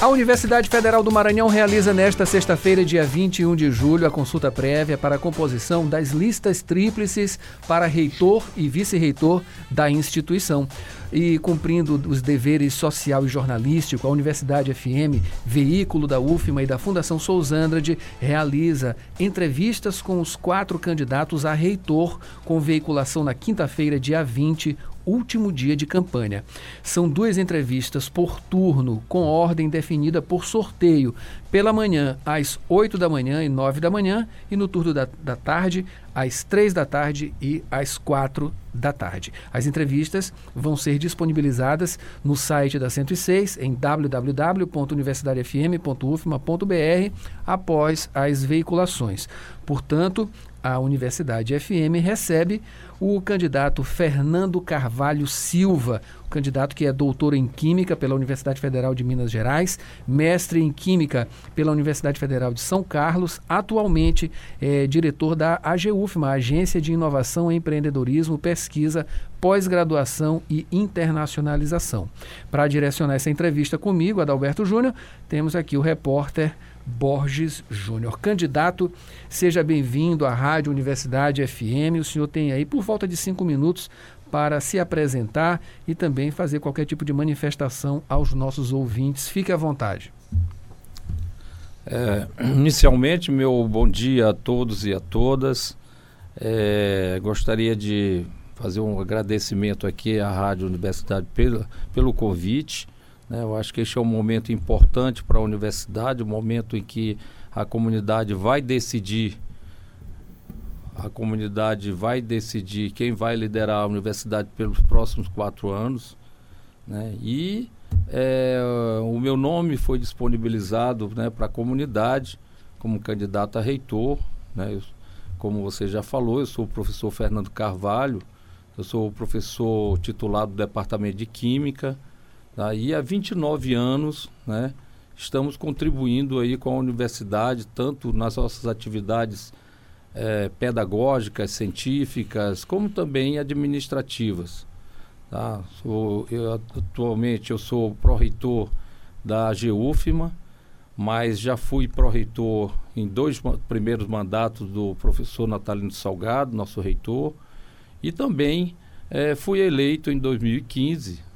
A Universidade Federal do Maranhão realiza nesta sexta-feira, dia 21 de julho, a consulta prévia para a composição das listas tríplices para reitor e vice-reitor da instituição. E cumprindo os deveres social e jornalístico, a Universidade FM, veículo da UFMA e da Fundação Sousandrade, realiza entrevistas com os quatro candidatos a reitor, com veiculação na quinta-feira, dia 20, último dia de campanha. São duas entrevistas por turno, com ordem definida por sorteio, pela manhã às 8 da manhã e 9 da manhã, e no turno da, da tarde às 3 da tarde e às 4 da tarde. As entrevistas vão ser disponibilizadas no site da 106 em www.universidadefm.ufma.br após as veiculações. Portanto, a Universidade FM recebe o candidato Fernando Carvalho Silva, o candidato que é doutor em Química pela Universidade Federal de Minas Gerais, mestre em Química pela Universidade Federal de São Carlos, atualmente é diretor da AGUFMA, Agência de Inovação, Empreendedorismo, Pesquisa, Pós-Graduação e Internacionalização. Para direcionar essa entrevista comigo, Adalberto Júnior, temos aqui o repórter Borges Júnior. Candidato, seja bem-vindo à Rádio Universidade FM. O senhor tem aí por volta de cinco minutos para se apresentar e também fazer qualquer tipo de manifestação aos nossos ouvintes. Fique à vontade. É, inicialmente, meu bom dia a todos e a todas. É, gostaria de fazer um agradecimento aqui à Rádio Universidade pelo, pelo convite. Né? Eu acho que este é um momento importante para a universidade, um momento em que a comunidade vai decidir a comunidade vai decidir quem vai liderar a universidade pelos próximos quatro anos. Né? E é, o meu nome foi disponibilizado né, para a comunidade como candidato a reitor. Né? Eu, como você já falou, eu sou o professor Fernando Carvalho, eu sou professor titular do Departamento de Química. Tá? E há 29 anos, né, estamos contribuindo aí com a universidade, tanto nas nossas atividades é, pedagógicas, científicas, como também administrativas. Tá? Sou, eu, atualmente eu sou pró-reitor da GUFMA, mas já fui pró-reitor em dois primeiros mandatos do professor Natalino Salgado, nosso reitor, e também é, fui eleito em 2015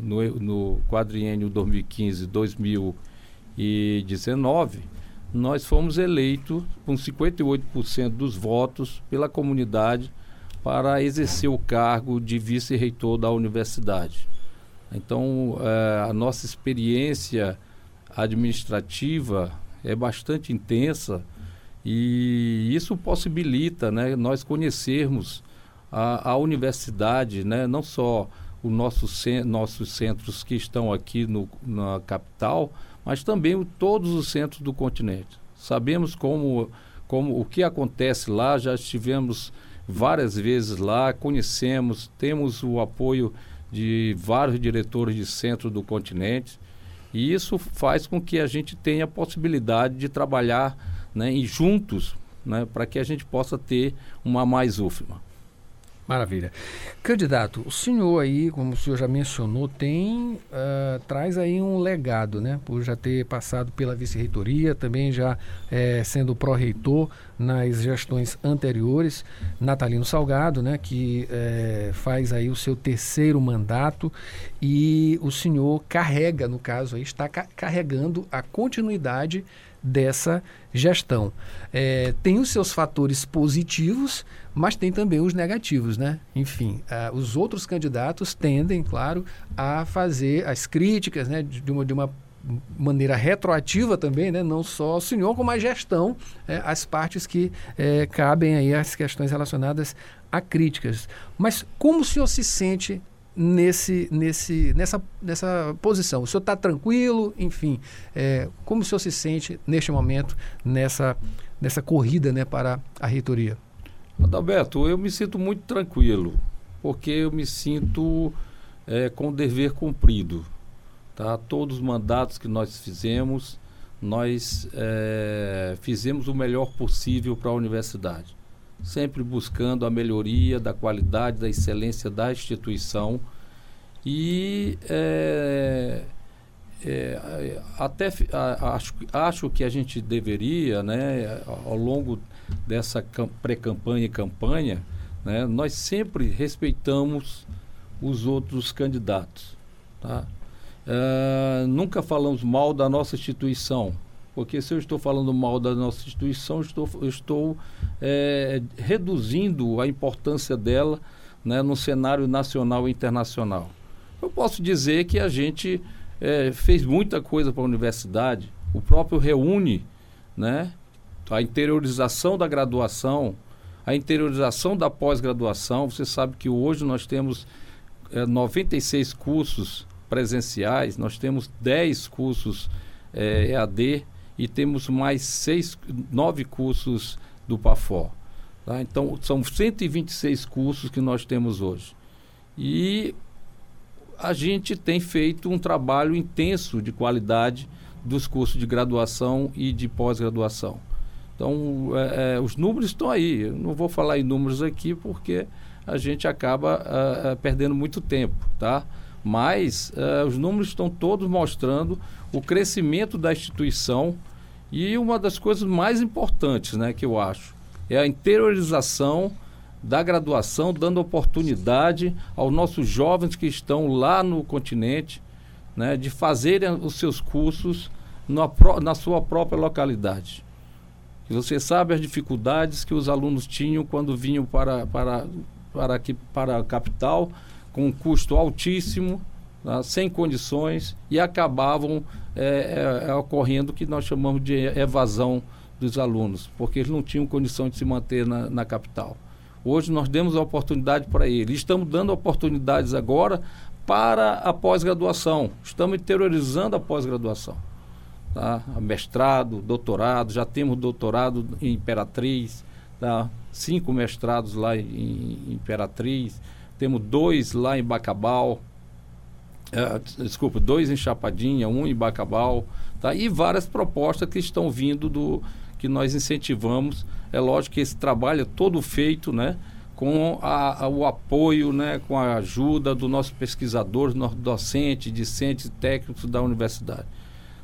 no, no quadriênio 2015-2019, nós fomos eleitos com 58% dos votos pela comunidade para exercer o cargo de vice-reitor da universidade. Então, eh, a nossa experiência administrativa é bastante intensa e isso possibilita né, nós conhecermos a, a universidade, né, não só os nossos, nossos centros que estão aqui no, na capital, mas também o, todos os centros do continente. Sabemos como, como o que acontece lá, já estivemos várias vezes lá, conhecemos, temos o apoio de vários diretores de centro do continente, e isso faz com que a gente tenha a possibilidade de trabalhar né, juntos né, para que a gente possa ter uma mais UFMA. Maravilha. Candidato, o senhor aí, como o senhor já mencionou, tem uh, traz aí um legado, né? Por já ter passado pela vice-reitoria, também já é, sendo pró-reitor nas gestões anteriores, Natalino Salgado, né? Que é, faz aí o seu terceiro mandato e o senhor carrega, no caso aí, está ca carregando a continuidade dessa gestão. É, tem os seus fatores positivos, mas tem também os negativos, né? Enfim, os outros candidatos tendem, claro, a fazer as críticas, né, de uma, de uma maneira retroativa também, né? não só o senhor, como a gestão, é, as partes que é, cabem aí as questões relacionadas a críticas. Mas como o senhor se sente nesse, nesse, nessa, nessa posição? O senhor está tranquilo? Enfim, é, como o senhor se sente neste momento nessa, nessa corrida né, para a reitoria? Adalberto, eu me sinto muito tranquilo, porque eu me sinto é, com o dever cumprido. Tá? Todos os mandatos que nós fizemos, nós é, fizemos o melhor possível para a universidade sempre buscando a melhoria da qualidade, da excelência da instituição. E é, é, até acho, acho que a gente deveria, né, ao longo dessa pré-campanha e campanha, né, nós sempre respeitamos os outros candidatos. Tá? Uh, nunca falamos mal da nossa instituição, porque se eu estou falando mal da nossa instituição, estou, estou é, reduzindo a importância dela né, no cenário nacional e internacional. Eu posso dizer que a gente é, fez muita coisa para a universidade, o próprio reúne né, a interiorização da graduação, a interiorização da pós-graduação. Você sabe que hoje nós temos é, 96 cursos presenciais, nós temos 10 cursos é, EAD e temos mais seis, nove cursos do PAFOR. Tá? Então, são 126 cursos que nós temos hoje. E a gente tem feito um trabalho intenso de qualidade dos cursos de graduação e de pós-graduação. Então, é, é, os números estão aí. Eu não vou falar em números aqui porque a gente acaba uh, perdendo muito tempo, tá? Mas uh, os números estão todos mostrando o crescimento da instituição e uma das coisas mais importantes, né, que eu acho, é a interiorização da graduação, dando oportunidade aos nossos jovens que estão lá no continente, né, de fazerem os seus cursos na, na sua própria localidade. E você sabe as dificuldades que os alunos tinham quando vinham para, para, para, aqui, para a capital, com um custo altíssimo, tá, sem condições, e acabavam é, é, é, ocorrendo o que nós chamamos de evasão dos alunos, porque eles não tinham condição de se manter na, na capital. Hoje nós demos a oportunidade para eles. Estamos dando oportunidades agora para a pós-graduação. Estamos interiorizando a pós-graduação tá? mestrado, doutorado, já temos doutorado em Imperatriz, tá? cinco mestrados lá em, em Imperatriz, temos dois lá em Bacabal, é, desculpa, dois em Chapadinha, um em Bacabal, tá? e várias propostas que estão vindo do que nós incentivamos. É lógico que esse trabalho é todo feito, né? com a, a, o apoio, né, com a ajuda do nosso pesquisador, nosso docente, discente, técnicos da universidade.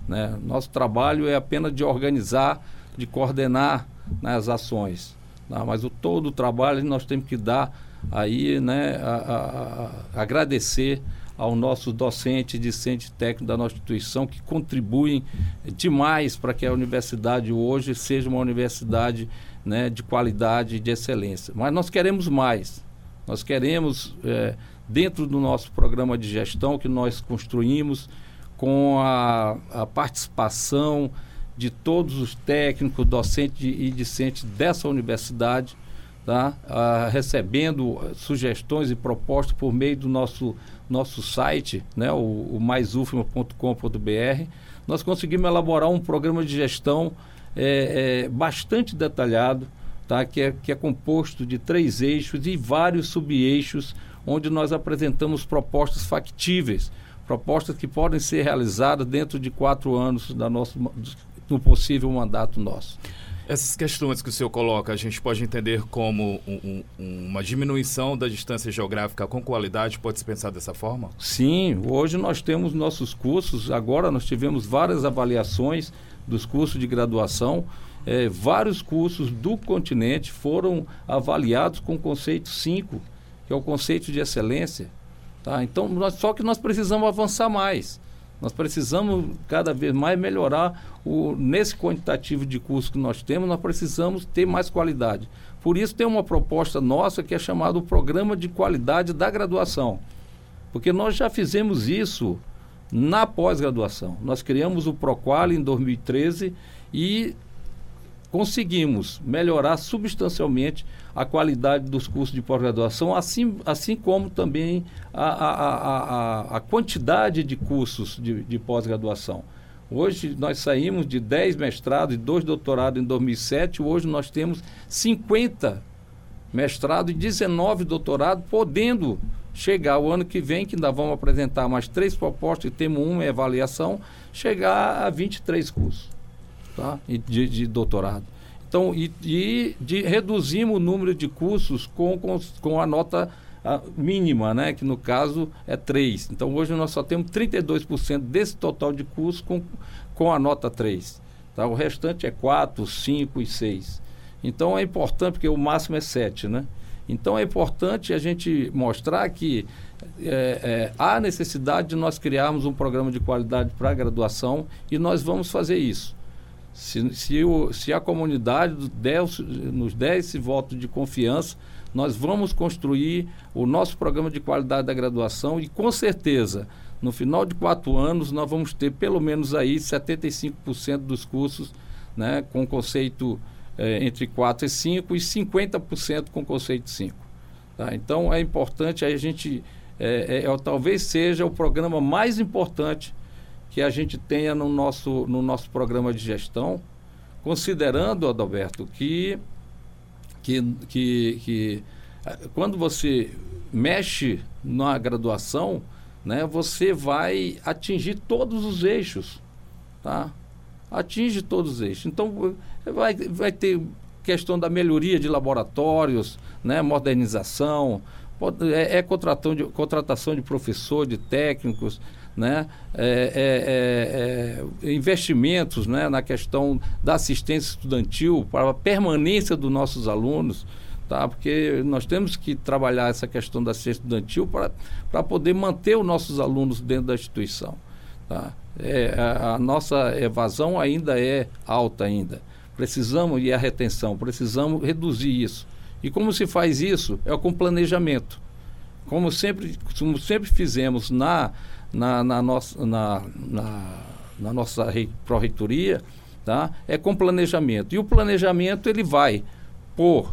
Né? Nosso trabalho é apenas de organizar, de coordenar né, as ações. Tá? Mas o todo o trabalho nós temos que dar aí, né, a, a, a agradecer ao nosso docente, discente técnico da nossa instituição que contribuem demais para que a universidade hoje seja uma universidade né, de qualidade e de excelência. Mas nós queremos mais. Nós queremos, é, dentro do nosso programa de gestão que nós construímos, com a, a participação de todos os técnicos, docentes e discentes dessa universidade, tá? Ah, recebendo sugestões e propostas por meio do nosso, nosso site, né? o, o maisufma.com.br. Nós conseguimos elaborar um programa de gestão é, é, bastante detalhado, tá? que, é, que é composto de três eixos e vários sub-eixos, onde nós apresentamos propostas factíveis propostas que podem ser realizadas dentro de quatro anos da nosso, do possível mandato nosso. Essas questões que o senhor coloca, a gente pode entender como um, um, uma diminuição da distância geográfica com qualidade? Pode se pensar dessa forma? Sim, hoje nós temos nossos cursos, agora nós tivemos várias avaliações dos cursos de graduação. É, vários cursos do continente foram avaliados com o conceito 5, que é o conceito de excelência. Tá? Então, nós, só que nós precisamos avançar mais. Nós precisamos cada vez mais melhorar o, nesse quantitativo de cursos que nós temos, nós precisamos ter mais qualidade. Por isso tem uma proposta nossa que é chamada o Programa de Qualidade da Graduação. Porque nós já fizemos isso na pós-graduação. Nós criamos o Proqual em 2013 e conseguimos melhorar substancialmente a qualidade dos cursos de pós-graduação, assim, assim como também a, a, a, a quantidade de cursos de, de pós-graduação. Hoje nós saímos de 10 mestrados e 2 doutorados em 2007, hoje nós temos 50 mestrados e 19 doutorados, podendo chegar o ano que vem, que ainda vamos apresentar mais três propostas e temos uma avaliação, chegar a 23 cursos tá? de, de doutorado. Então, e, e de, reduzimos o número de cursos com, com, com a nota mínima, né? que no caso é 3. Então hoje nós só temos 32% desse total de curso com, com a nota 3. Tá? O restante é 4, 5 e 6. Então é importante, porque o máximo é 7, né? Então é importante a gente mostrar que é, é, há necessidade de nós criarmos um programa de qualidade para a graduação e nós vamos fazer isso. Se, se, o, se a comunidade der, nos der esse voto de confiança, nós vamos construir o nosso programa de qualidade da graduação e com certeza no final de quatro anos nós vamos ter pelo menos aí 75% dos cursos né, com conceito é, entre 4 e 5 e 50% com conceito 5. Tá? Então é importante a gente, é, é, talvez seja o programa mais importante que a gente tenha no nosso, no nosso programa de gestão, considerando, Adalberto, que, que, que, que quando você mexe na graduação, né, você vai atingir todos os eixos, tá? Atinge todos os eixos. Então, vai, vai ter questão da melhoria de laboratórios, né, modernização, é, é de, contratação de professor, de técnicos, né, é, é, é, investimentos né, na questão da assistência estudantil para a permanência dos nossos alunos, tá? porque nós temos que trabalhar essa questão da assistência estudantil para poder manter os nossos alunos dentro da instituição. Tá? É, a, a nossa evasão ainda é alta ainda. Precisamos, e a retenção, precisamos reduzir isso. E como se faz isso? É com planejamento. Como sempre, como sempre fizemos na, na, na nossa, na, na, na nossa pró-reitoria, tá? é com planejamento. E o planejamento ele vai por,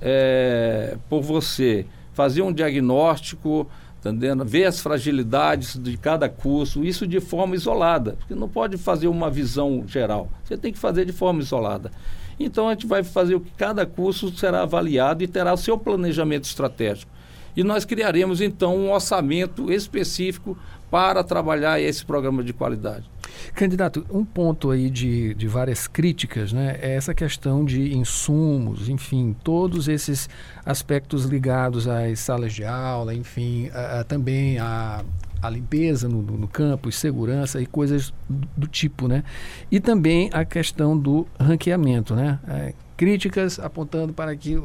é, por você fazer um diagnóstico, entendendo? ver as fragilidades de cada curso, isso de forma isolada, porque não pode fazer uma visão geral, você tem que fazer de forma isolada. Então a gente vai fazer o que cada curso será avaliado e terá o seu planejamento estratégico. E nós criaremos então um orçamento específico para trabalhar esse programa de qualidade. Candidato, um ponto aí de, de várias críticas né, é essa questão de insumos, enfim, todos esses aspectos ligados às salas de aula, enfim, a, a, também a, a limpeza no, no, campo, segurança e coisas do, do, tipo, né? E também a questão do ranqueamento, né? É, críticas apontando para que o,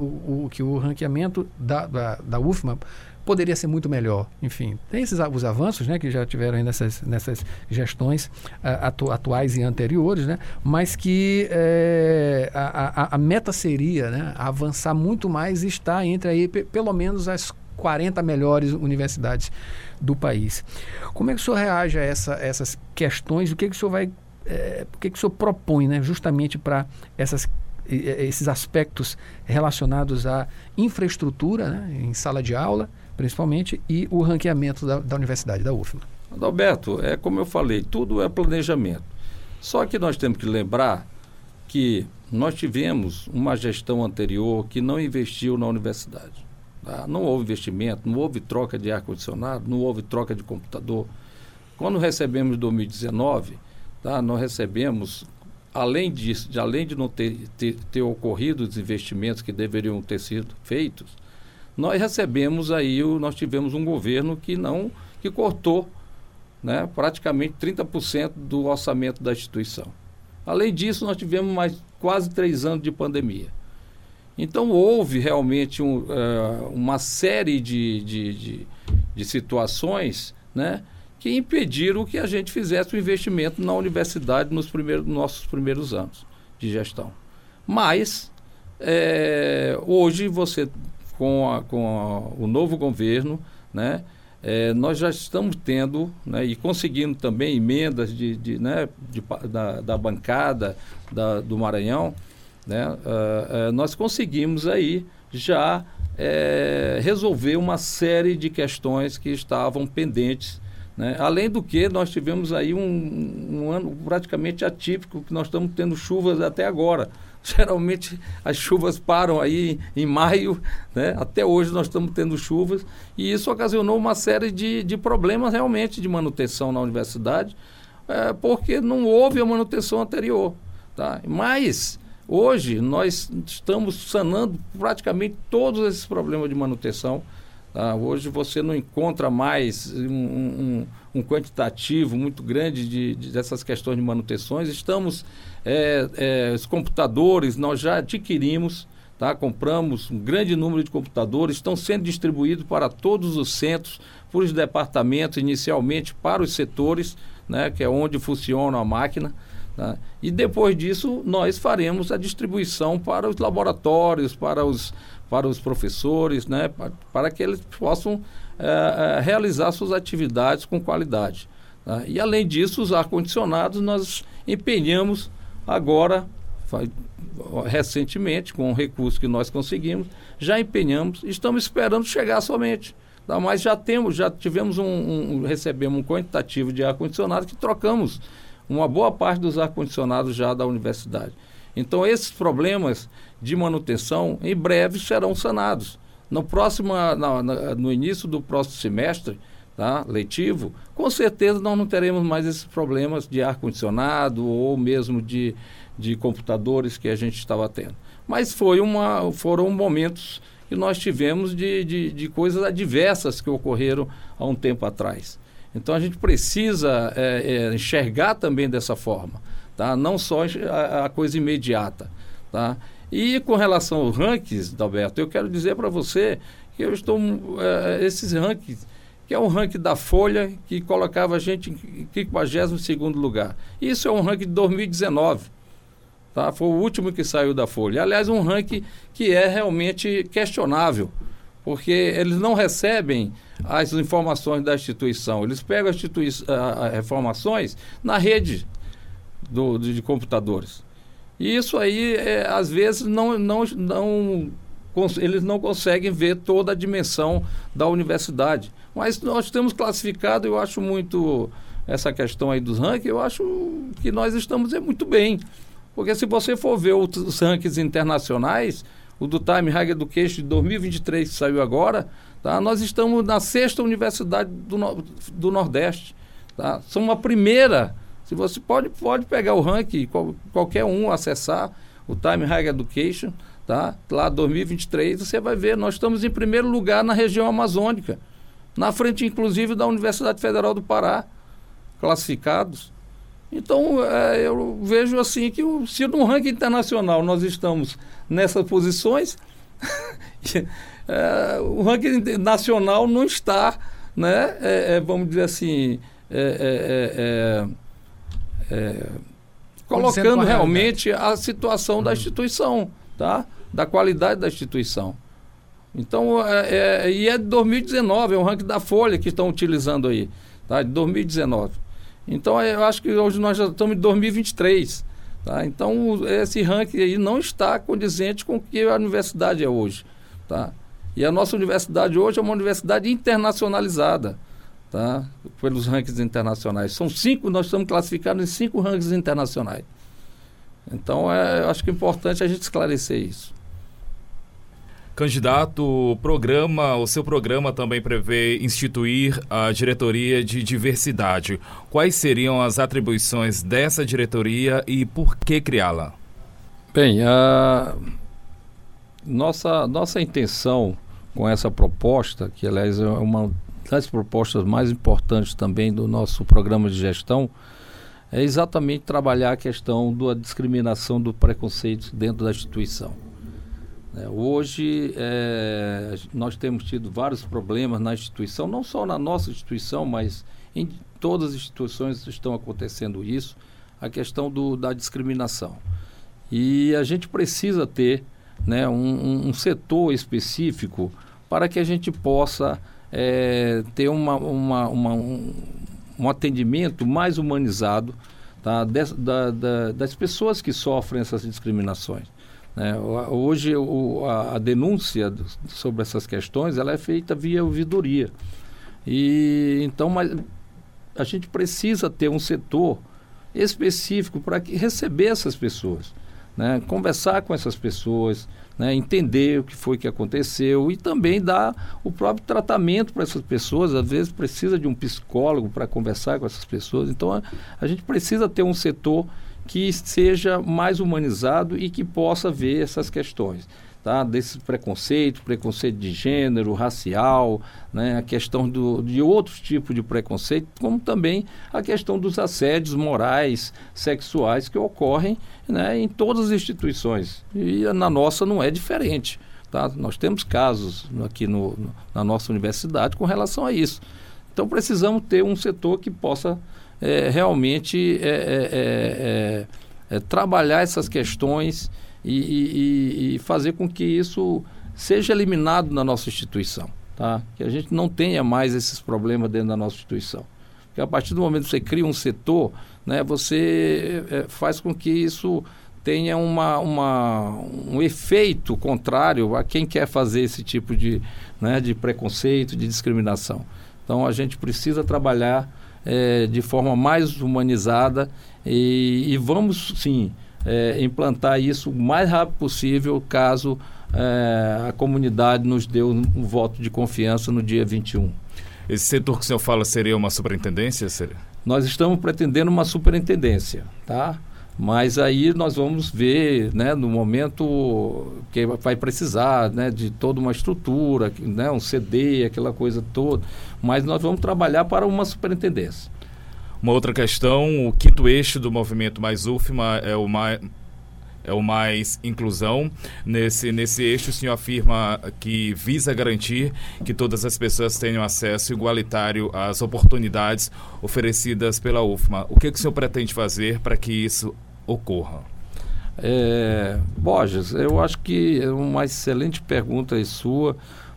o, que o ranqueamento da, da, da UFMA poderia ser muito melhor. Enfim, tem esses os avanços né, que já tiveram nessas, nessas gestões uh, atu, atuais e anteriores, né, mas que é, a, a, a, meta seria né, avançar muito mais e estar entre aí, pelo menos as 40 melhores universidades do país. Como é que o senhor reage a essa, essas questões? O que, que o senhor vai. É, o que, que o senhor propõe né, justamente para essas esses aspectos relacionados à infraestrutura né, em sala de aula, principalmente, e o ranqueamento da, da universidade, da UFMA. Adalberto, é como eu falei, tudo é planejamento. Só que nós temos que lembrar que nós tivemos uma gestão anterior que não investiu na universidade. Tá? Não houve investimento, não houve troca de ar-condicionado, não houve troca de computador. Quando recebemos em 2019, tá? nós recebemos, além disso, de, além de não ter, ter, ter ocorrido os investimentos que deveriam ter sido feitos, nós recebemos aí, o, nós tivemos um governo que não, que cortou né, praticamente 30% do orçamento da instituição. Além disso, nós tivemos mais quase três anos de pandemia. Então houve realmente um, uh, uma série de, de, de, de, situações né, que impediram que a gente fizesse o investimento na universidade nos primeiros, nossos primeiros anos de gestão. Mas é, hoje você com, a, com a, o novo governo, né, é, nós já estamos tendo né, e conseguindo também emendas de, de, né, de, da, da, bancada da, do Maranhão, né, uh, nós conseguimos aí já é, resolver uma série de questões que estavam pendentes. Né? Além do que, nós tivemos aí um, um ano praticamente atípico, que nós estamos tendo chuvas até agora. Geralmente as chuvas param aí em maio, né? até hoje nós estamos tendo chuvas, e isso ocasionou uma série de, de problemas realmente de manutenção na universidade, é, porque não houve a manutenção anterior. Tá? Mas Hoje nós estamos sanando praticamente todos esses problemas de manutenção Tá? Hoje você não encontra mais um, um, um quantitativo muito grande de, de, dessas questões de manutenções. Estamos, é, é, os computadores nós já adquirimos, tá? compramos um grande número de computadores, estão sendo distribuídos para todos os centros, para os departamentos, inicialmente para os setores, né? que é onde funciona a máquina. Tá? E depois disso, nós faremos a distribuição para os laboratórios, para os para os professores, né, para, para que eles possam é, realizar suas atividades com qualidade. Tá? E além disso, os ar-condicionados nós empenhamos agora, recentemente, com o recurso que nós conseguimos, já empenhamos, estamos esperando chegar somente. Tá? Mas já temos, já tivemos um, um recebemos um quantitativo de ar-condicionado que trocamos uma boa parte dos ar-condicionados já da universidade. Então, esses problemas de manutenção, em breve serão sanados. No, próximo, na, no início do próximo semestre tá, letivo, com certeza nós não teremos mais esses problemas de ar-condicionado ou mesmo de, de computadores que a gente estava tendo. Mas foi uma, foram momentos que nós tivemos de, de, de coisas adversas que ocorreram há um tempo atrás. Então a gente precisa é, é, enxergar também dessa forma, tá? não só a, a coisa imediata. Tá? E com relação aos rankings, Alberto, eu quero dizer para você que eu estou. É, esses rankings, que é um ranking da Folha, que colocava a gente em 52 lugar. Isso é um ranking de 2019. Tá? Foi o último que saiu da Folha. Aliás, um ranking que é realmente questionável, porque eles não recebem as informações da instituição. Eles pegam as, informações na rede do, de computadores. E isso aí, é, às vezes, não, não, não, eles não conseguem ver toda a dimensão da universidade. Mas nós temos classificado, eu acho muito essa questão aí dos rankings, eu acho que nós estamos é, muito bem. Porque se você for ver os rankings internacionais, o do Time Higher Education de 2023 que saiu agora, tá? nós estamos na sexta universidade do, do Nordeste. Tá? Somos a primeira se você pode, pode pegar o ranking, qual, qualquer um acessar o Time Higher Education, tá? Lá 2023, você vai ver, nós estamos em primeiro lugar na região amazônica, na frente inclusive da Universidade Federal do Pará, classificados. Então, é, eu vejo assim que o, se no ranking internacional nós estamos nessas posições, é, o ranking nacional não está, né, é, é vamos dizer assim, é, é, colocando realmente a situação uhum. da instituição, tá? da qualidade da instituição. Então, é, é, e é de 2019, é o ranking da Folha que estão utilizando aí, tá? de 2019. Então, é, eu acho que hoje nós já estamos em 2023. Tá? Então, esse ranking aí não está condizente com o que a universidade é hoje. Tá? E a nossa universidade hoje é uma universidade internacionalizada tá? pelos rankings internacionais. São cinco, nós estamos classificados em cinco rankings internacionais. Então, é, acho que é importante a gente esclarecer isso. Candidato, o programa, o seu programa também prevê instituir a diretoria de diversidade. Quais seriam as atribuições dessa diretoria e por que criá-la? Bem, a nossa, nossa intenção com essa proposta, que aliás é uma das propostas mais importantes também do nosso programa de gestão é exatamente trabalhar a questão da discriminação do preconceito dentro da instituição. É, hoje é, nós temos tido vários problemas na instituição, não só na nossa instituição, mas em todas as instituições estão acontecendo isso, a questão do, da discriminação. E a gente precisa ter né, um, um, um setor específico para que a gente possa é, ter uma, uma, uma, um, um atendimento mais humanizado tá, des, da, da, das pessoas que sofrem essas discriminações. Né? Hoje o, a, a, denúncia sobre essas questões ela é feita via ouvidoria. E então mas a gente precisa ter um setor específico para receber essas pessoas, né? conversar com essas pessoas, né, entender o que foi que aconteceu e também dar o próprio tratamento para essas pessoas. Às vezes precisa de um psicólogo para conversar com essas pessoas. Então a, a, gente precisa ter um setor que seja mais humanizado e que possa ver essas questões. Tá? desse preconceito, preconceito de gênero, racial, né? a questão do, de outros tipos de preconceito, como também a questão dos assédios morais, sexuais que ocorrem né? em todas as instituições. E na nossa não é diferente. Tá? Nós temos casos aqui no, na nossa universidade com relação a isso. Então precisamos ter um setor que possa é, realmente é, é trabalhar essas questões e, e, e, fazer com que isso seja eliminado na nossa instituição. Tá? Que a gente não tenha mais esses problemas dentro da nossa instituição. Porque a partir do momento que você cria um setor, né, você é, faz com que isso tenha uma, uma, um efeito contrário a quem quer fazer esse tipo de, né, de preconceito, de discriminação. Então a gente precisa trabalhar é, de forma mais humanizada e, e vamos sim é, implantar isso o mais rápido possível caso é, a comunidade nos dê um, um, voto de confiança no dia 21. Esse setor que o senhor fala seria uma superintendência? Seria? Nós estamos pretendendo uma superintendência, tá? Mas aí nós vamos ver, né, no momento que vai precisar, né, de toda uma estrutura, né, um CD, aquela coisa toda. Mas nós vamos trabalhar para uma superintendência. Uma outra questão, o quinto eixo do movimento Mais UFMA é o mais é o mais inclusão. Nesse, nesse eixo, o senhor afirma que visa garantir que todas as pessoas tenham acesso igualitário às oportunidades oferecidas pela UFMA. O que, que o senhor pretende fazer para que isso ocorra? É, Borges, eu acho que é uma excelente pergunta aí sua,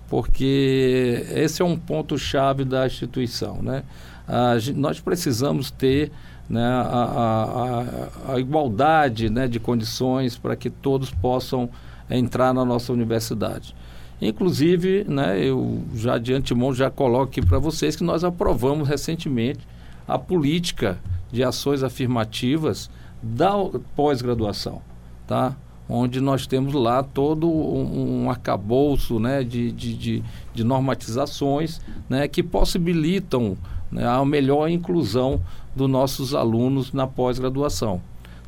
porque esse é um ponto-chave da instituição. Né? A, nós precisamos ter né, a, a, a, igualdade né, de condições para que todos possam entrar na nossa universidade. Inclusive, né, eu já de antemão já coloco aqui para vocês que nós aprovamos recentemente a política de ações afirmativas da pós-graduação, tá? onde nós temos lá todo um, um arcabouço né, de, de, de, de normatizações né, que possibilitam né, a melhor inclusão dos nossos alunos na pós-graduação.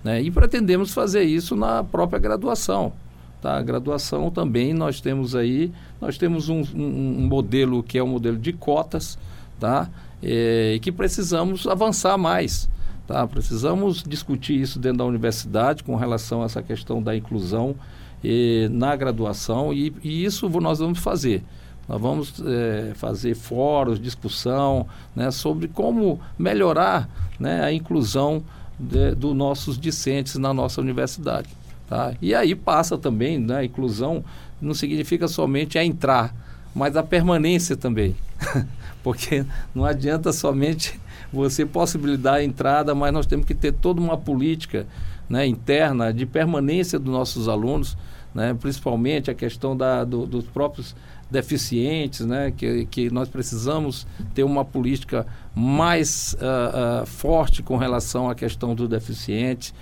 Né? E pretendemos fazer isso na própria graduação. Tá? A graduação também nós temos aí, nós temos um, um, um modelo que é um modelo de cotas, tá? É, e que precisamos avançar mais. Tá? Precisamos discutir isso dentro da universidade com relação a essa questão da inclusão e, na graduação e, e isso nós vamos fazer. Nós vamos é, fazer fóruns, discussão né, sobre como melhorar né, a inclusão dos nossos discentes na nossa universidade. Tá? E aí passa também, né, a inclusão não significa somente a entrar, mas a permanência também. Porque não adianta somente você possibilitar a entrada, mas nós temos que ter toda uma política né, interna de permanência dos nossos alunos, né, principalmente a questão da, do, dos próprios deficientes, né, que, que nós precisamos ter uma política mais uh, uh, forte com relação à questão do deficiente,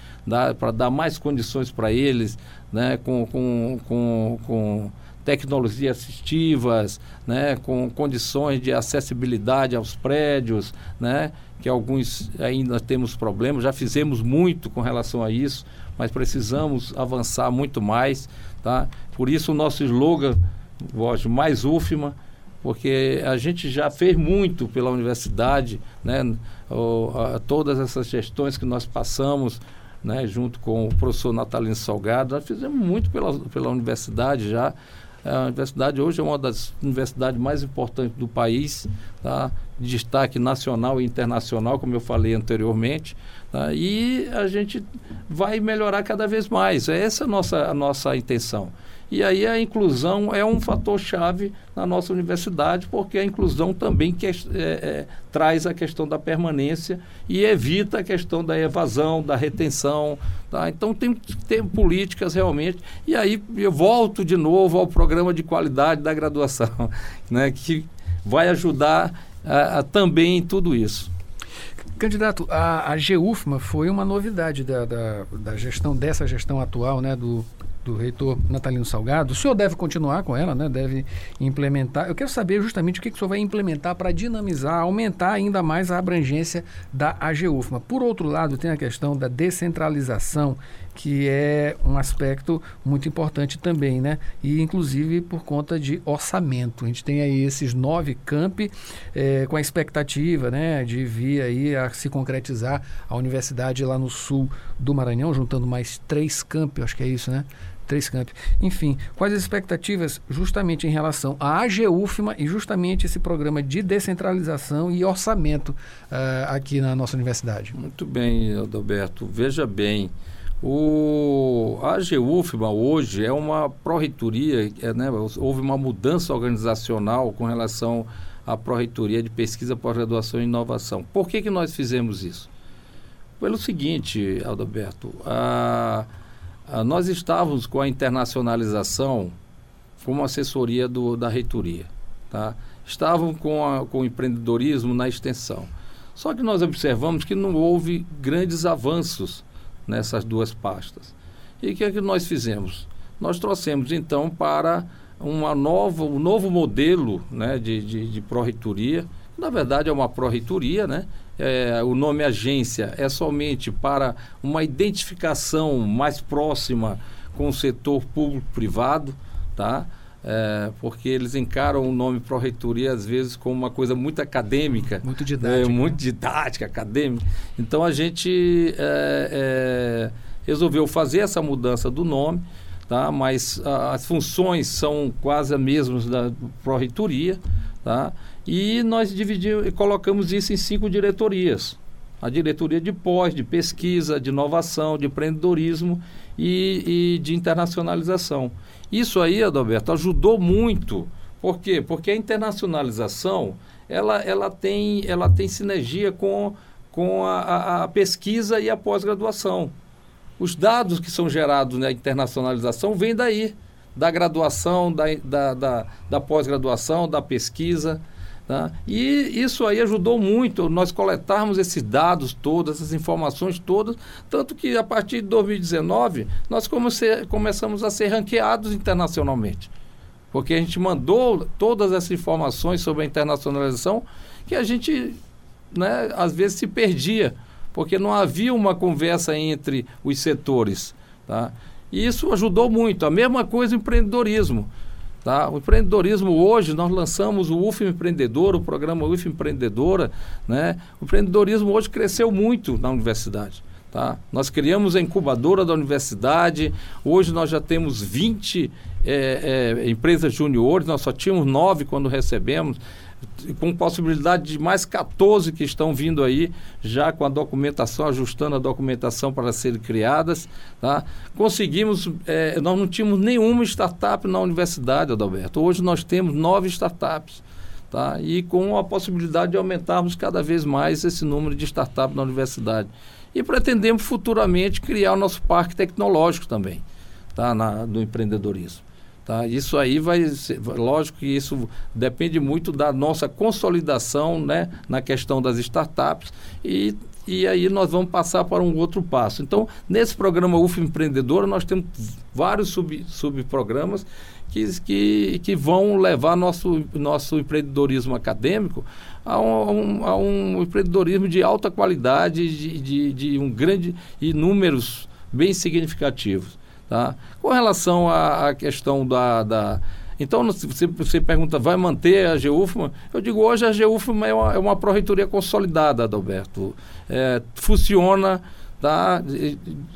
para dar mais condições para eles, né, com, com, com, com tecnologias assistivas, né, com condições de acessibilidade aos prédios, né, que alguns ainda temos problemas, já fizemos muito com relação a isso, mas precisamos avançar muito mais, tá? Por isso o nosso slogan voz mais UFMA, porque a gente já fez muito pela universidade, né? O, a, todas essas gestões que nós passamos, né? junto com o professor Natalino Salgado, nós fizemos muito pela, pela universidade já. A universidade hoje é uma das universidades mais importantes do país, tá? de destaque nacional e internacional, como eu falei anteriormente. Tá? E a gente vai melhorar cada vez mais. Essa é a nossa, a nossa intenção. E aí a inclusão é um fator chave na nossa universidade, porque a inclusão também que, é, é, traz a questão da permanência e evita a questão da evasão, da retenção. Tá? Então tem que ter políticas realmente. E aí eu volto de novo ao programa de qualidade da graduação, né, que vai ajudar a, a, também em tudo isso. Candidato, a, a GUFMA foi uma novidade da, da, da, gestão, dessa gestão atual, né, do do reitor Natalino Salgado. O senhor deve continuar com ela, né? deve implementar. Eu quero saber justamente o que, que o senhor vai implementar para dinamizar, aumentar ainda mais a abrangência da AGUFMA. Por outro lado, tem a questão da descentralização, que é um aspecto muito importante também, né? E inclusive por conta de orçamento. A gente tem aí esses nove campi é, com a expectativa, né, de vir aí a se concretizar a universidade lá no sul do Maranhão, juntando mais três campi, acho que é isso, né? Três campi. Enfim, quais as expectativas justamente em relação à AGUFMA e justamente esse programa de descentralização e orçamento uh, aqui na nossa universidade? Muito bem, Adalberto. Veja bem, o, a AGUFMA hoje é uma pró-reitoria, é, né, houve uma mudança organizacional com relação à pró-reitoria de pesquisa, pós-graduação e inovação. Por que, que nós fizemos isso? Pelo seguinte, Adalberto, a ah, nós estávamos com a internacionalização como assessoria do, da reitoria. Tá? Com, a, com o empreendedorismo na extensão. Só que nós observamos que não houve grandes avanços nessas duas pastas. E o que é que nós fizemos? Nós trouxemos então para uma nova, um novo modelo né, de, de, de pró-reitoria, na verdade é uma pró-reitoria, né? é, o nome agência é somente para uma identificação mais próxima com o setor público-privado, tá? É, porque eles encaram o nome pró-reitoria às vezes como uma coisa muito acadêmica. Muito didática. É, muito didática, acadêmica. Então a gente é, é, resolveu fazer essa mudança do nome, tá? mas a, as funções são quase as mesmas da pró-reitoria. Tá? E nós dividimos, colocamos isso em cinco diretorias. A diretoria de pós, de pesquisa, de inovação, de empreendedorismo e, e de internacionalização. Isso aí, Adalberto, ajudou muito. Por quê? Porque a internacionalização ela, ela, tem, ela tem sinergia com, com a, a pesquisa e a pós-graduação. Os dados que são gerados na internacionalização vêm daí, da graduação, da, da, da, da pós-graduação, da pesquisa. Tá? E isso aí ajudou muito nós coletarmos esses dados todos, essas informações todas, tanto que a partir de 2019 nós comece, começamos a ser ranqueados internacionalmente. Porque a gente mandou todas essas informações sobre a internacionalização que a gente, né, às vezes, se perdia, porque não havia uma conversa entre os setores. Tá? E isso ajudou muito. A mesma coisa o empreendedorismo. Tá? O empreendedorismo hoje, nós lançamos o UF Empreendedor, o programa UF Empreendedora. Né? O empreendedorismo hoje cresceu muito na universidade. Tá? Nós criamos a incubadora da universidade, hoje nós já temos 20 é, é, empresas juniores, nós só tínhamos nove quando recebemos com possibilidade de mais 14 que estão vindo aí, já com a documentação, ajustando a documentação para serem criadas. Tá? Conseguimos, é, nós não tínhamos nenhuma startup na universidade, Adalberto. Hoje nós temos nove startups. Tá? E com a possibilidade de aumentarmos cada vez mais esse número de startups na universidade. E pretendemos futuramente criar o nosso parque tecnológico também, tá? Na, do empreendedorismo. Tá? Isso aí vai ser, lógico que isso depende muito da nossa consolidação né, na questão das startups e, e aí nós vamos passar para um outro passo. Então, nesse programa UF Empreendedora, nós temos vários sub, subprogramas que, que, que vão levar nosso, nosso empreendedorismo acadêmico a um, a um empreendedorismo de alta qualidade, de, de, de um grande e números bem significativos. Tá? Com relação à, à questão da, da então, você, você pergunta, vai manter a GEUFMA? Eu digo, hoje a GEUFMA é uma, é uma pró-reitoria consolidada, Adalberto. É, funciona tá,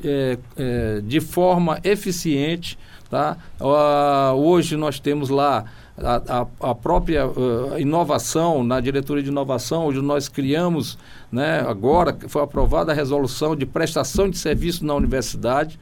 é, é, de forma eficiente. Tá? Uh, hoje nós temos lá a, a, a própria uh, inovação, na diretoria de inovação, onde nós criamos, né, agora foi aprovada a resolução de prestação de serviço na universidade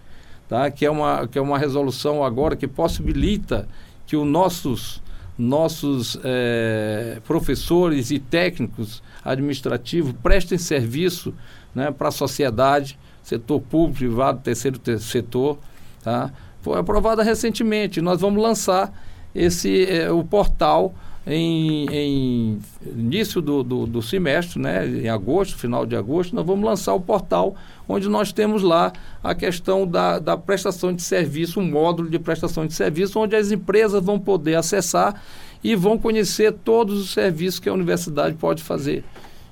tá? que, é uma, que é uma resolução agora que possibilita que os nossos, nossos é, professores e técnicos administrativos prestem serviço né, para a sociedade, setor público, privado, terceiro setor. Tá? Foi aprovada recentemente. Nós vamos lançar esse, é, o portal em, em início do, do, do, semestre, né, em agosto, final de agosto, nós vamos lançar o portal onde nós temos lá a questão da, da prestação de serviço, um módulo de prestação de serviço, onde as empresas vão poder acessar e vão conhecer todos os serviços que a universidade pode fazer.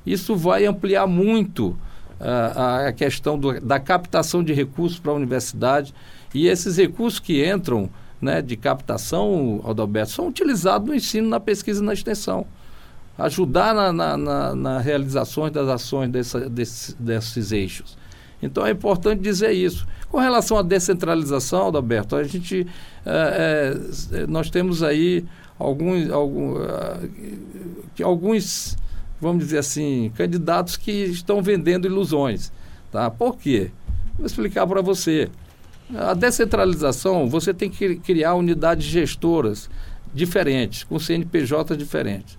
Isso vai ampliar muito uh, a questão do, da captação de recursos para a universidade e esses recursos que entram né, de captação, Adalberto, são utilizados no ensino, na pesquisa e na extensão. Ajudar na, na, na, na realização das ações dessa, desse, desses eixos. Então é importante dizer isso. Com relação à descentralização, Adalberto, a gente é, é, nós temos aí alguns, algum, uh, alguns, vamos dizer assim, candidatos que estão vendendo ilusões. Tá? Por quê? Vou explicar para você. A descentralização, você tem que criar unidades gestoras diferentes, com CNPJ diferentes.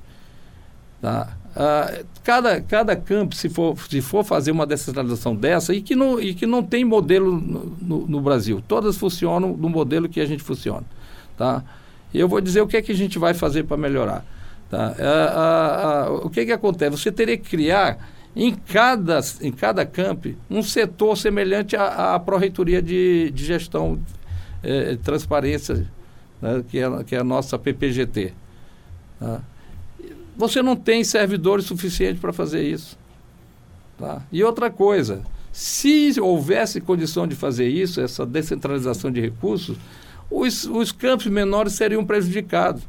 Tá? Ah, cada, cada campo, se for, se for fazer uma descentralização dessa, e que não, e que não tem modelo no, no, no Brasil, todas funcionam no modelo que a gente funciona. Tá? Eu vou dizer o que é que a gente vai fazer para melhorar. Tá? Ah, ah, o que, que acontece? Você teria que criar em cada, em cada camp um setor semelhante à, à Pró-Reitoria de, de Gestão eh, Transparência, né, que, é, que é a nossa PPGT. Tá? Você não tem servidores suficientes para fazer isso. Tá? E outra coisa, se houvesse condição de fazer isso, essa descentralização de recursos, os, os campos menores seriam prejudicados.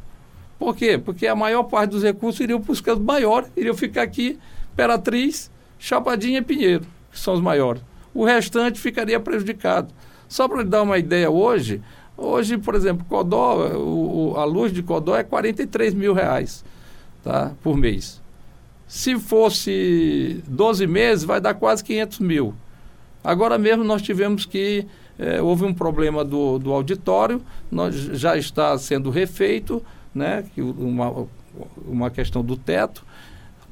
Por quê? Porque a maior parte dos recursos iriam para os campos maiores, iriam ficar aqui Imperatriz, Chapadinha e Pinheiro, que são os maiores. O restante ficaria prejudicado. Só para lhe dar uma ideia hoje, hoje, por exemplo, Codó, o, a luz de Codó é 43 mil reais tá, por mês. Se fosse 12 meses, vai dar quase 500 mil. Agora mesmo nós tivemos que. Eh, houve um problema do, do auditório, nós, já está sendo refeito, né, uma, uma questão do teto.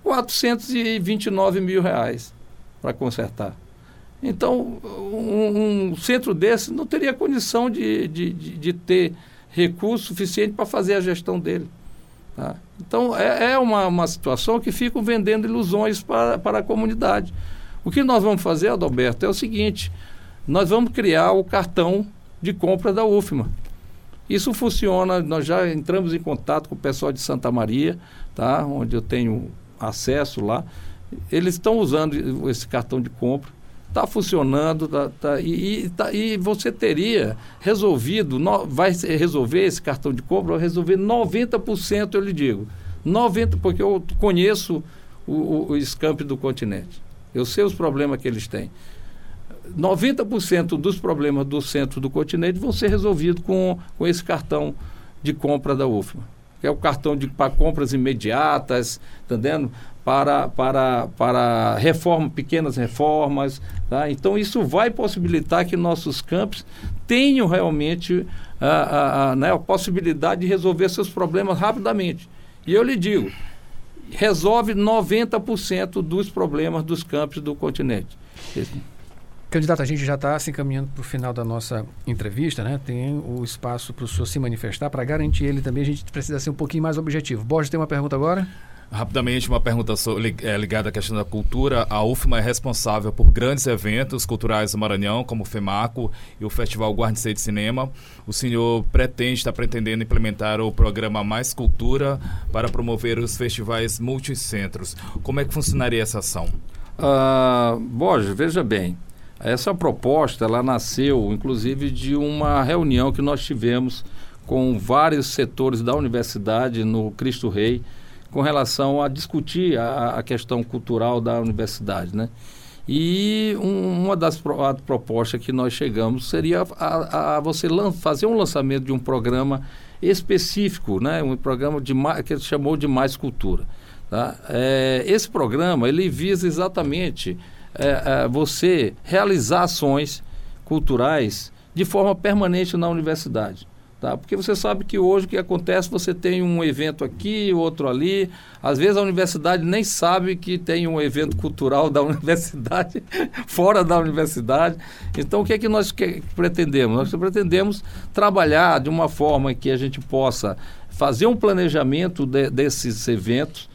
429 mil reais para consertar. Então, um, um, centro desse não teria condição de, de, de, de ter recurso suficiente para fazer a gestão dele. Tá? Então, é, é uma, uma situação que ficam vendendo ilusões para, para a comunidade. O que nós vamos fazer, Adalberto, é o seguinte: nós vamos criar o cartão de compra da UFMA. Isso funciona, nós já entramos em contato com o pessoal de Santa Maria, tá? onde eu tenho acesso lá. Eles estão usando esse cartão de compra, está funcionando, tá, tá, e, e, tá, e, você teria resolvido, no, vai resolver esse cartão de compra, vai resolver 90%, eu lhe digo. 90%, porque eu conheço o, o Scamp do continente. Eu sei os problemas que eles têm. 90% dos problemas do centro do continente vão ser resolvidos com, com esse cartão de compra da UFMA que é o cartão para compras imediatas, entendendo? Para, para, para reforma, pequenas reformas. Tá? Então, isso vai possibilitar que nossos campos tenham realmente a, a, a, né, a possibilidade de resolver seus problemas rapidamente. E eu lhe digo, resolve 90% dos problemas dos campos do continente. Candidato, a gente já está se encaminhando para o final da nossa entrevista, né? Tem o espaço para o senhor se manifestar. Para garantir ele também, a gente precisa ser um pouquinho mais objetivo. Borges tem uma pergunta agora? Rapidamente, uma pergunta é, ligada à questão da cultura. A UFMA é responsável por grandes eventos culturais do Maranhão, como o FEMACO e o Festival Guarnicei de Cinema. O senhor pretende, está pretendendo implementar o programa Mais Cultura para promover os festivais multicentros. Como é que funcionaria essa ação? Uh, Borges, veja bem. Essa proposta ela nasceu, inclusive, de uma reunião que nós tivemos com vários setores da universidade no Cristo Rei, com relação a discutir a, a questão cultural da universidade, né? E um, uma das pro, propostas que nós chegamos seria a, a você fazer um lançamento de um programa específico, né? Um programa de que ele chamou de Mais Cultura. Tá? É, esse programa ele visa exatamente é, é, você realizar ações culturais de forma permanente na universidade. Tá? Porque você sabe que hoje o que acontece, você tem um evento aqui, outro ali. Às vezes a universidade nem sabe que tem um evento cultural da universidade, fora da universidade. Então o que é que nós que, pretendemos? Nós pretendemos trabalhar de uma forma que a gente possa fazer um planejamento de, desses eventos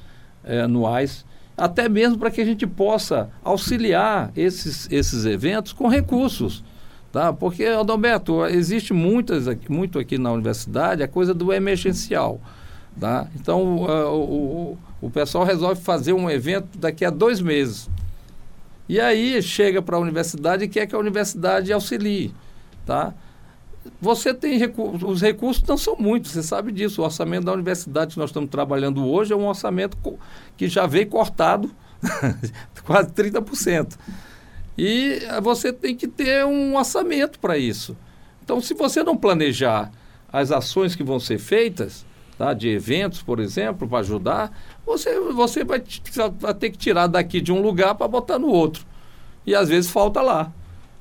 é, anuais, até mesmo para que a gente possa auxiliar esses, esses eventos com recursos. Tá? Porque, Adalberto, existe muitas, muito aqui na universidade a coisa do emergencial. Tá? Então, o, o, o pessoal resolve fazer um evento daqui a dois meses. E aí chega para a universidade e quer que a universidade auxilie. Tá? Você tem recursos, os recursos não são muitos, você sabe disso. O orçamento da universidade que nós estamos trabalhando hoje é um orçamento que já veio cortado quase 30%. E você tem que ter um orçamento para isso. Então, se você não planejar as ações que vão ser feitas, tá, de eventos, por exemplo, para ajudar, você, você vai, vai, ter que tirar daqui de um lugar para botar no outro. E às vezes falta lá.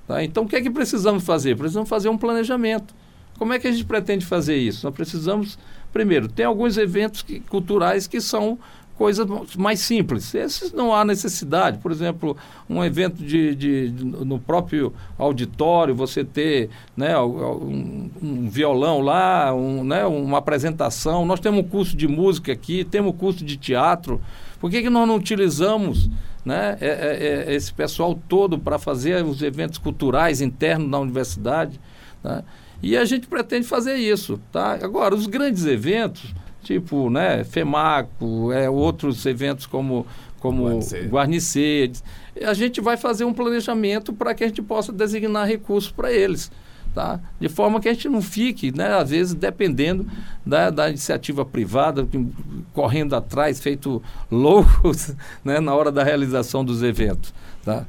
Tá? Então, o que é que precisamos fazer? Precisamos fazer um planejamento. Como é que a gente pretende fazer isso? Nós precisamos, primeiro, tem alguns eventos que, culturais que são coisas mais simples. Esses não há necessidade. Por exemplo, um evento de, de, de no próprio auditório, você ter né, um, um violão lá, um, né, uma apresentação. Nós temos um curso de música aqui, temos um curso de teatro. Por que, que nós não utilizamos né, é, é, é esse pessoal todo para fazer os eventos culturais internos da universidade? Né? E a gente pretende fazer isso. Tá? Agora, os grandes eventos tipo, né, FEMACO, é, outros eventos como, como Guarnicê. A gente vai fazer um planejamento para que a gente possa designar recursos para eles. Tá? De forma que a gente não fique, né, às vezes, dependendo da, da iniciativa privada, correndo atrás, feito loucos né, na hora da realização dos eventos. Tá?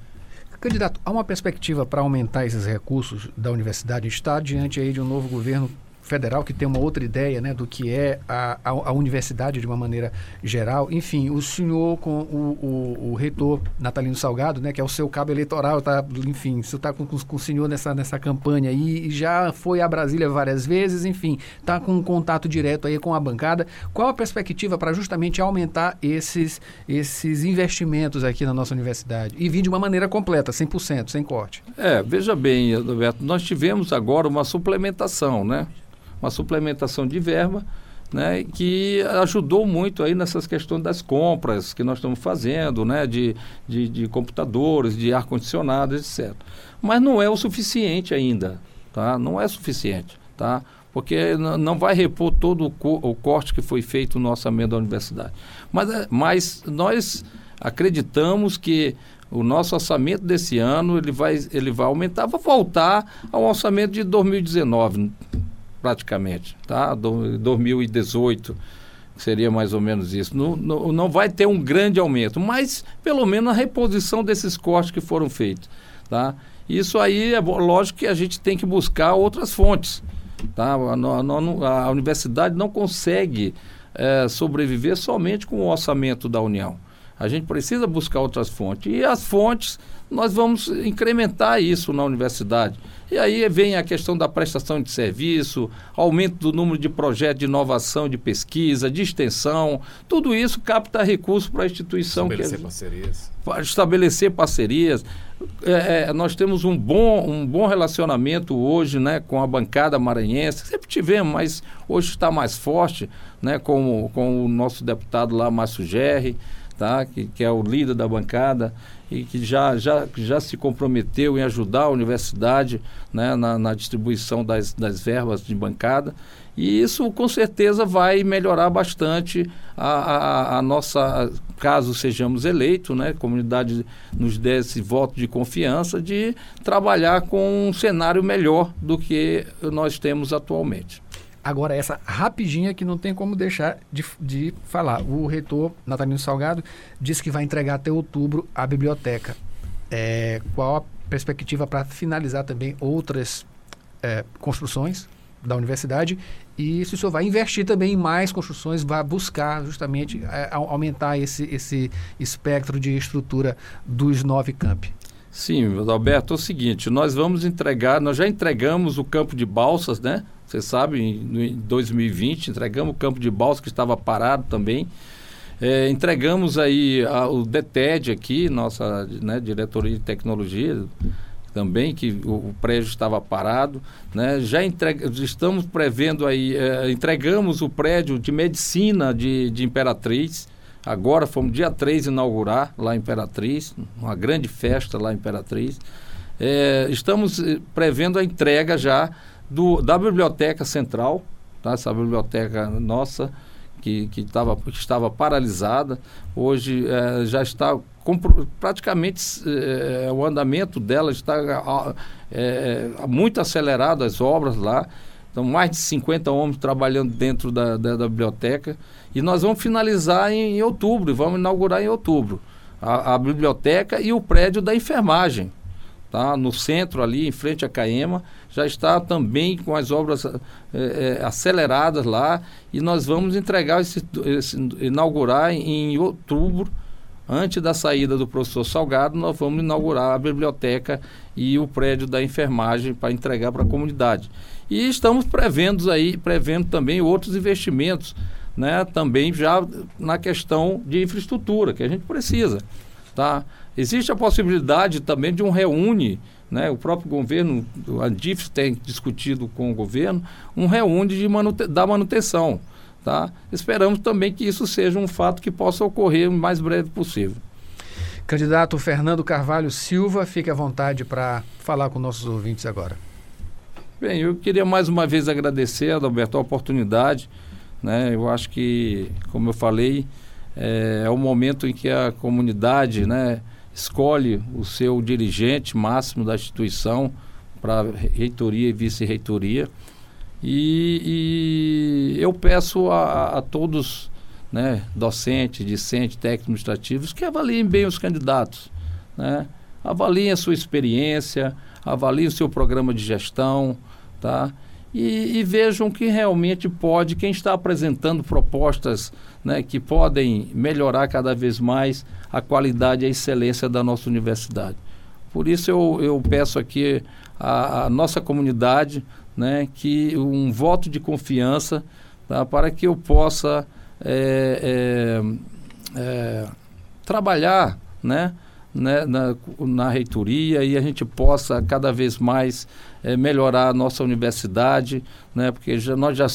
Candidato, há uma perspectiva para aumentar esses recursos da universidade? Está diante aí de um novo governo federal que tem uma outra ideia né, do que é a, a, a universidade de uma maneira geral. Enfim, o senhor com o, o, o, reitor Natalino Salgado, né, que é o seu cabo eleitoral, tá, enfim, você está com, com, o senhor nessa, nessa campanha aí, já foi a Brasília várias vezes, enfim, está com um contato direto aí com a bancada. Qual a perspectiva para justamente aumentar esses, esses investimentos aqui na nossa universidade? E vir de uma maneira completa, 100%, sem corte. É, veja bem, Roberto, nós tivemos agora uma suplementação, né? Uma suplementação de verba, né, que ajudou muito aí nessas questões das compras que nós estamos fazendo, né, de, de, de computadores, de ar-condicionado, etc. Mas não é o suficiente ainda, tá? Não é suficiente, tá? Porque não vai repor todo o, co o corte que foi feito no orçamento da universidade. Mas, é, mas nós acreditamos que o nosso orçamento desse ano ele vai, ele vai aumentar, vai voltar ao orçamento de 2019 praticamente, tá? Do, 2018 seria mais ou menos isso. Não, não, não vai ter um grande aumento, mas pelo menos a reposição desses cortes que foram feitos, tá? Isso aí é lógico que a gente tem que buscar outras fontes, tá? A, a, a universidade não consegue é, sobreviver somente com o orçamento da União. A gente precisa buscar outras fontes. E as fontes, nós vamos incrementar isso na universidade. E aí vem a questão da prestação de serviço, aumento do número de projetos de inovação, de pesquisa, de extensão. Tudo isso capta recursos para a instituição. Estabelecer que, parcerias. Estabelecer parcerias. É, é, nós temos um bom, um bom relacionamento hoje né, com a bancada maranhense. Sempre tivemos, mas hoje está mais forte né, com, com o nosso deputado lá, Márcio Gerri tá? que, que é o líder da bancada e que já, já, já se comprometeu em ajudar a universidade né, na, na distribuição das, das verbas de bancada. E isso com certeza vai melhorar bastante a, a, a, nossa, caso sejamos eleitos, né, a comunidade nos dê esse voto de confiança de trabalhar com um cenário melhor do que nós temos atualmente. Agora, essa rapidinha que não tem como deixar de, de falar. O reitor Natalino Salgado disse que vai entregar até outubro a biblioteca. É, qual a perspectiva para finalizar também outras é, construções da universidade e se o senhor vai investir também em mais construções, vai buscar justamente é, aumentar esse, esse espectro de estrutura dos nove campi. Sim, Alberto, é o seguinte, nós vamos entregar, nós já entregamos o campo de balsas, né? Você sabe, em, em 2020, entregamos o campo de Balsa que estava parado também. É, entregamos aí a, o DETED aqui, nossa né, diretoria de tecnologia, também, que o, o, prédio estava parado. Né? Já estamos prevendo aí, é, entregamos o prédio de medicina de, de Imperatriz. Agora fomos dia 3 inaugurar lá em Imperatriz, uma grande festa lá em Imperatriz. É, estamos eh, prevendo a entrega já do, da Biblioteca Central, tá? essa biblioteca nossa, que, que, tava, que estava paralisada, hoje é, já está praticamente é, o andamento dela está é, muito acelerado, as obras lá. Então, mais de 50 homens trabalhando dentro da, da, da biblioteca. E nós vamos finalizar em, em, outubro, vamos inaugurar em outubro. A, a, biblioteca e o prédio da enfermagem. Tá? No centro ali, em frente à Caema já está também com as obras é, é, aceleradas lá. E nós vamos entregar esse, esse, inaugurar em, em outubro. Antes da saída do professor Salgado nós vamos inaugurar a biblioteca e o prédio da enfermagem para entregar para a comunidade. E estamos prevendo aí prevendo também outros investimentos né também já na questão de infraestrutura que a gente precisa tá existe a possibilidade também de um reúne né? O próprio governo, a DIF tem discutido com o governo um reúne de manute da manutenção. Tá? Esperamos também que isso seja um fato que possa ocorrer o mais breve possível. Candidato Fernando Carvalho Silva, fique à vontade para falar com nossos ouvintes agora. Bem, eu queria mais uma vez agradecer, Adalberto, a oportunidade. Né? Eu acho que, como eu falei, é, é o momento em que a comunidade, né, escolhe o seu dirigente máximo da instituição para reitoria e vice-reitoria. E, e, eu peço a, a todos, né, docentes, discentes, técnicos administrativos, que avaliem bem os candidatos. Né? Avaliem a sua experiência, avaliem o seu programa de gestão, tá? E, e, vejam que realmente pode, quem está apresentando propostas né, que podem melhorar cada vez mais a qualidade e a excelência da nossa universidade. Por isso eu, eu peço aqui à, nossa comunidade né, que um voto de confiança tá, para que eu possa é, é, é, trabalhar né, né, na, na reitoria e a gente possa cada vez mais é, melhorar a nossa universidade, né, porque já, nós já,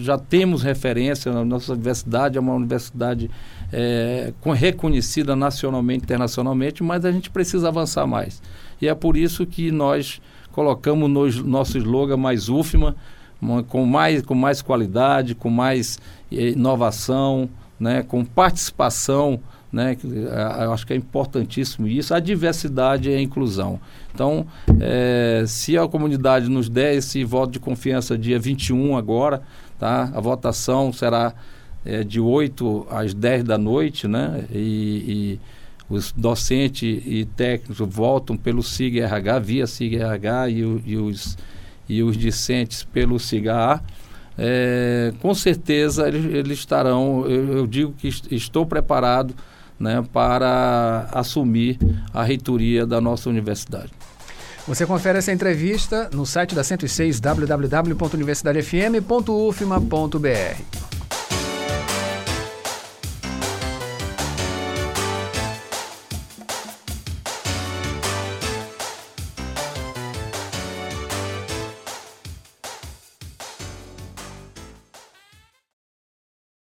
já temos referência, a nossa universidade é uma universidade é, reconhecida nacionalmente internacionalmente, mas a gente precisa avançar mais. E é por isso que nós colocamos no nosso slogan mais UFMA, com mais, com mais qualidade, com mais eh, inovação, né, com participação né? Eu acho que é importantíssimo isso, a diversidade e a inclusão. Então, é, se a comunidade nos der esse voto de confiança dia 21 agora, tá? A votação será é, de 8 às 10 da noite, né? E, e os docentes e técnicos voltam pelo SIG-RH, via SIG-RH e, e, os, e os discentes pelo SIGA. É, com certeza eles, eles estarão, eu, eu digo que estou preparado né, para assumir a reitoria da nossa universidade. Você confere essa entrevista no site da 106 www.universidadefm.ufma.br.